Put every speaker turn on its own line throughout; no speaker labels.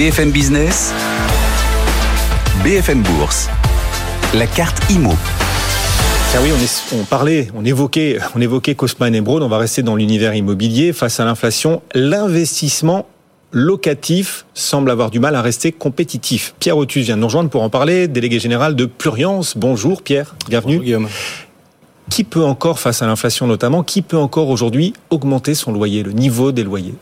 BFM Business, BFM Bourse, la carte IMO.
Ah oui, on, parlait, on évoquait, on évoquait Cosman et Broad. On va rester dans l'univers immobilier face à l'inflation. L'investissement locatif semble avoir du mal à rester compétitif. Pierre Otus vient de nous rejoindre pour en parler, délégué général de Pluriance. Bonjour Pierre, bienvenue.
Bonjour Guillaume.
Qui peut encore, face à l'inflation notamment, qui peut encore aujourd'hui augmenter son loyer, le niveau des loyers?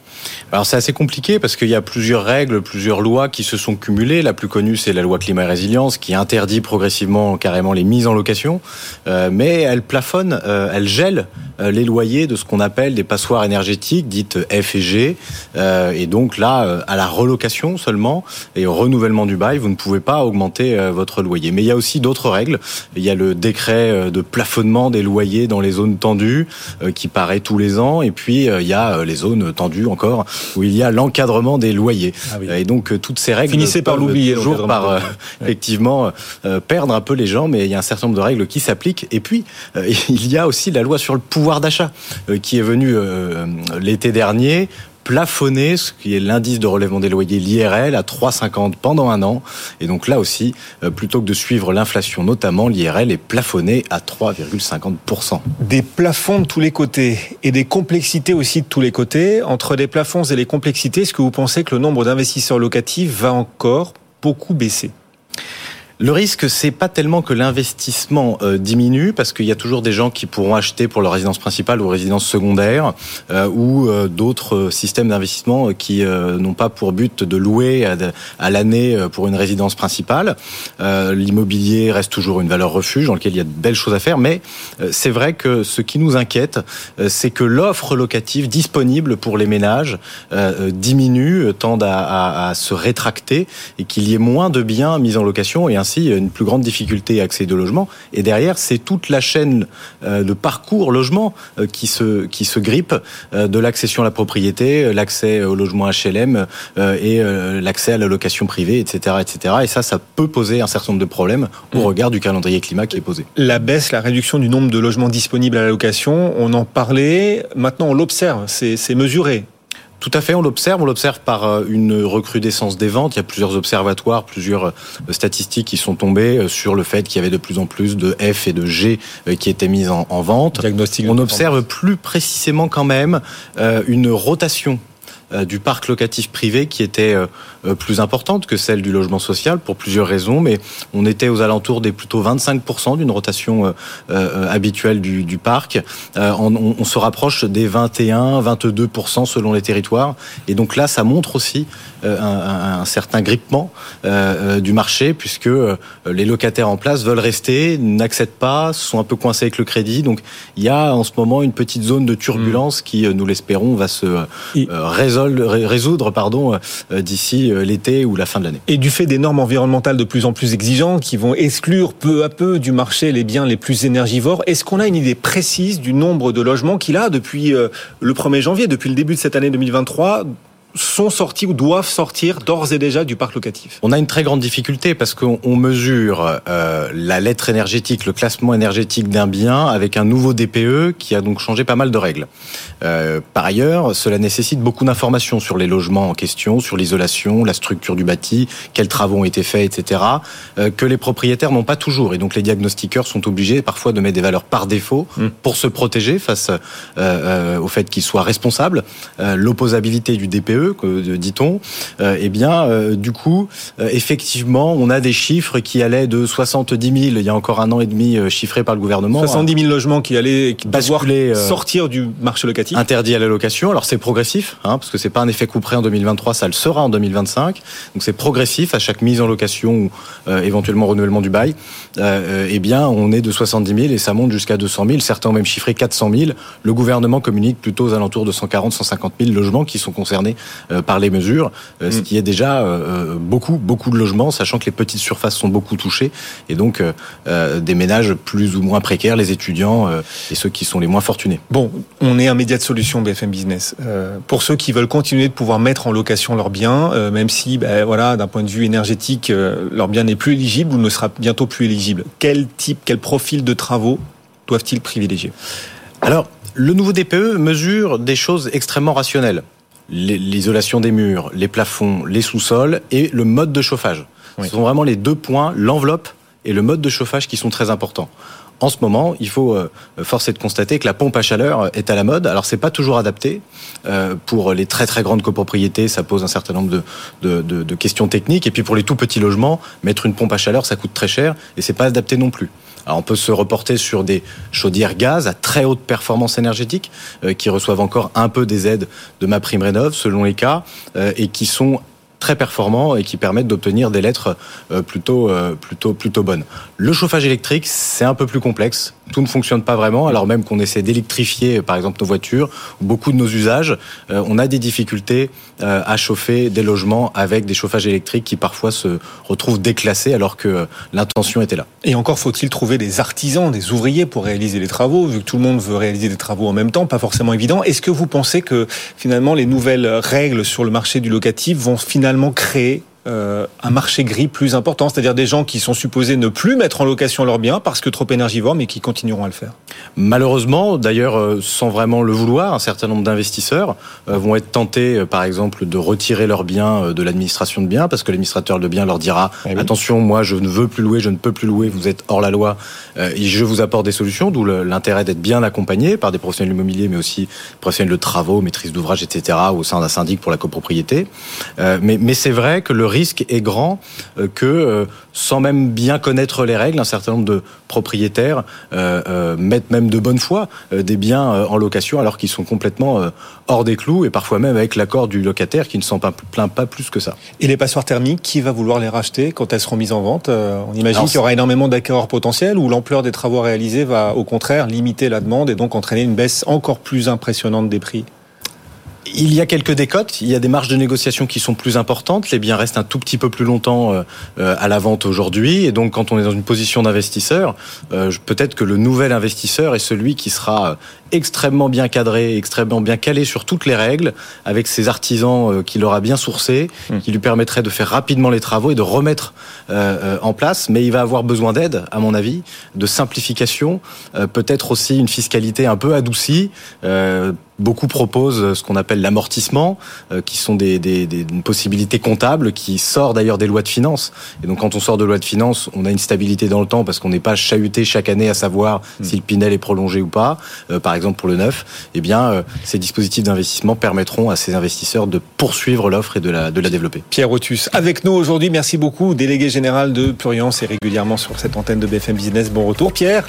Alors c'est assez compliqué parce qu'il y a plusieurs règles, plusieurs lois qui se sont cumulées. La plus connue, c'est la loi climat et résilience qui interdit progressivement carrément les mises en location, euh, mais elle plafonne, euh, elle gèle euh, les loyers de ce qu'on appelle des passoires énergétiques dites F et G. et donc là, à la relocation seulement et au renouvellement du bail, vous ne pouvez pas augmenter votre loyer. Mais il y a aussi d'autres règles. Il y a le décret de plafonnement des loyers dans les zones tendues qui paraît tous les ans. Et puis il y a les zones tendues encore où il y a l'encadrement des loyers. Ah Et donc euh, toutes ces règles
finissez par l'oublier
toujours par euh, effectivement euh, perdre un peu les gens, mais il y a un certain nombre de règles qui s'appliquent. Et puis il y a aussi la loi sur le pouvoir d'achat qui est venue l'été dernier plafonner ce qui est l'indice de relèvement des loyers, l'IRL, à 3,50 pendant un an. Et donc là aussi, euh, plutôt que de suivre l'inflation notamment, l'IRL est plafonné à 3,50%.
Des plafonds de tous les côtés et des complexités aussi de tous les côtés. Entre les plafonds et les complexités, est-ce que vous pensez que le nombre d'investisseurs locatifs va encore beaucoup baisser?
Le risque, c'est pas tellement que l'investissement euh, diminue, parce qu'il y a toujours des gens qui pourront acheter pour leur résidence principale ou résidence secondaire, euh, ou euh, d'autres systèmes d'investissement qui n'ont pas pour but de louer à, l'année pour une résidence principale. L'immobilier reste toujours une valeur refuge dans lequel il y a de belles choses à faire, mais c'est vrai que ce qui nous inquiète, c'est que l'offre locative disponible pour les ménages diminue, tend à, se rétracter, et qu'il y ait moins de biens mis en location et un ainsi une plus grande difficulté à accéder au logement. Et derrière, c'est toute la chaîne euh, de parcours logement euh, qui se qui se grippe euh, de l'accession à la propriété, l'accès au logement HLM et l'accès à la location privée, etc., etc. Et ça, ça peut poser un certain nombre de problèmes au mmh. regard du calendrier climat qui est posé.
La baisse, la réduction du nombre de logements disponibles à la location, on en parlait. Maintenant, on l'observe. C'est mesuré.
Tout à fait, on l'observe. On l'observe par euh, une recrudescence des ventes. Il y a plusieurs observatoires, plusieurs euh, statistiques qui sont tombées euh, sur le fait qu'il y avait de plus en plus de F et de G qui étaient mises en, vente. on observe plus précisément quand même une rotation du parc locatif privé qui était euh, euh, plus importante que celle du logement social pour plusieurs raisons, mais on était aux alentours des plutôt 25% d'une rotation habituelle du, du parc. On, on, se rapproche des 21, 22% selon les territoires, et donc là, ça montre aussi un, un, certain grippement du marché puisque les locataires en place veulent rester, n'accèdent pas, sont un peu coincés avec le crédit, donc il y a en ce moment une petite zone de turbulence mmh. qui, nous l'espérons, va se résoudre pardon, euh, d'ici euh, l'été ou la fin de l'année.
Et du fait des normes environnementales de plus en plus exigeantes qui vont exclure peu à peu du marché les biens les plus énergivores, est-ce qu'on a une idée précise du nombre de logements qu'il a depuis euh, le 1er janvier, depuis le début de cette année 2023 sont sortis ou doivent sortir d'ores et déjà du parc locatif
On a une très grande difficulté parce qu'on mesure euh, la lettre énergétique, le classement énergétique d'un bien avec un nouveau DPE qui a donc changé pas mal de règles. Euh, par ailleurs, cela nécessite beaucoup d'informations sur les logements en question, sur l'isolation, la structure du bâti, quels travaux ont été faits, etc., euh, que les propriétaires n'ont pas toujours. Et donc les diagnostiqueurs sont obligés parfois de mettre des valeurs par défaut mmh. pour se protéger face au fait qu'ils soient responsables. L'opposabilité du DPE que dit-on, euh, eh bien, euh, du coup, euh, effectivement, on a des chiffres qui allaient de 70 000 il y a encore un an et demi chiffrés par le gouvernement.
70 000 logements qui allaient qui basculer, sortir du marché locatif.
Interdit à la location. Alors c'est progressif, hein, parce que c'est pas un effet couperé en 2023, ça le sera en 2025. Donc c'est progressif à chaque mise en location ou éventuellement renouvellement du bail. eh bien, on est de 70 000 et ça monte jusqu'à 200 000. Certains ont même chiffré 400 000. Le gouvernement communique plutôt aux alentours de 140 150 000 logements qui sont concernés euh, par les mesures, euh, ce mm. qui est déjà euh, beaucoup, beaucoup de logements, sachant que les petites surfaces sont beaucoup touchées, et donc des ménages plus ou moins précaires, les étudiants et ceux qui sont les moins fortunés.
Bon, on est un média de solution BFM Business. pour ceux qui veulent continuer de pouvoir mettre en location leurs biens, même si, ben, voilà, d'un point de vue énergétique, leur bien n'est plus éligible ou ne sera bientôt plus éligible, quel type, quel profil de travaux doivent-ils privilégier?
Alors, le nouveau DPE mesure des choses extrêmement rationnelles l'isolation des murs, les plafonds, les sous-sols et le mode de chauffage. Ce sont vraiment les deux points, l'enveloppe et le mode de chauffage qui sont très importants en ce moment, il faut euh, forcer de constater que la pompe à chaleur est à la mode. Alors c'est pas toujours adapté euh, pour les très très grandes copropriétés, ça pose un certain nombre de, de, de, de, questions techniques. Et puis pour les tout petits logements, mettre une pompe à chaleur, ça coûte très cher et c'est pas adapté non plus. Alors on peut se reporter sur des chaudières gaz à très haute performance énergétique euh, qui reçoivent encore un peu des aides de ma prime rénov selon les cas euh, et qui sont très performants et qui permettent d'obtenir des lettres euh, plutôt, euh, plutôt, plutôt bonnes. Le chauffage électrique, c'est un peu plus complexe. Tout ne fonctionne pas vraiment, alors même qu'on essaie d'électrifier, par exemple, nos voitures, ou beaucoup de nos usages, euh, on a des difficultés à chauffer des logements avec des chauffages électriques qui parfois se retrouvent déclassés alors que l'intention était là.
Et encore faut-il trouver des artisans, des ouvriers pour réaliser les travaux, vu que tout le monde veut réaliser des travaux en même temps, pas forcément évident. Est-ce que vous pensez que finalement les nouvelles règles sur le marché du locatif vont finalement créer euh, un marché gris plus important, c'est-à-dire des gens qui sont supposés ne plus mettre en location leurs biens parce que trop énergivores, mais qui continueront à le faire.
Malheureusement, d'ailleurs, euh, sans vraiment le vouloir, un certain nombre d'investisseurs euh, vont être tentés, par exemple, de retirer leurs biens de l'administration de biens, parce que l'administrateur de biens leur dira eh attention, moi, je ne veux plus louer, je ne peux plus louer, vous êtes hors la loi, et je vous apporte des solutions. D'où l'intérêt d'être bien accompagné par des professionnels immobiliers, mais aussi professionnels de travaux, maîtrise d'ouvrage, etc., au sein d'un syndic pour la copropriété. mais, mais c'est vrai que le risque est grand euh, que, euh, sans même bien connaître les règles, un certain nombre de propriétaires euh, mettent même de bonne foi des biens en location alors qu'ils sont complètement hors des clous et parfois même avec l'accord du locataire qui ne s'en plaint pas plus que ça.
Et les passoires thermiques, qui va vouloir les racheter quand elles seront mises en vente On imagine qu'il y aura énormément d'acquéreurs potentiels ou l'ampleur des travaux réalisés va au contraire limiter la demande et donc entraîner une baisse encore plus impressionnante des prix?
Il y a quelques décotes, il y a des marges de négociation qui sont plus importantes, les biens restent un tout petit peu plus longtemps euh, euh, à la vente aujourd'hui, et donc quand on est dans une position d'investisseur, euh, peut-être que le nouvel investisseur est celui qui sera extrêmement bien cadré, extrêmement bien calé sur toutes les règles, avec ses artisans qu'il aura bien sourcés, mmh. qui lui permettraient de faire rapidement les travaux et de remettre en place, mais il va avoir besoin d'aide, à mon avis, de simplification, peut-être aussi une fiscalité un peu adoucie, Beaucoup proposent ce qu'on appelle l'amortissement, euh, qui sont des, des, des, possibilités comptables qui sort d'ailleurs des lois de finances. Et donc quand on sort de loi de finances, on a une stabilité dans le temps parce qu'on n'est pas chahuté chaque année à savoir hmm. si le Pinel est prolongé ou pas. Euh, par exemple pour le neuf, eh euh, ces dispositifs d'investissement permettront à ces investisseurs de poursuivre l'offre et de la, développer.
Pierre Otus, avec nous aujourd'hui, merci beaucoup, délégué général de Pluriance et régulièrement sur cette antenne de BFM Business. Bon retour Pierre.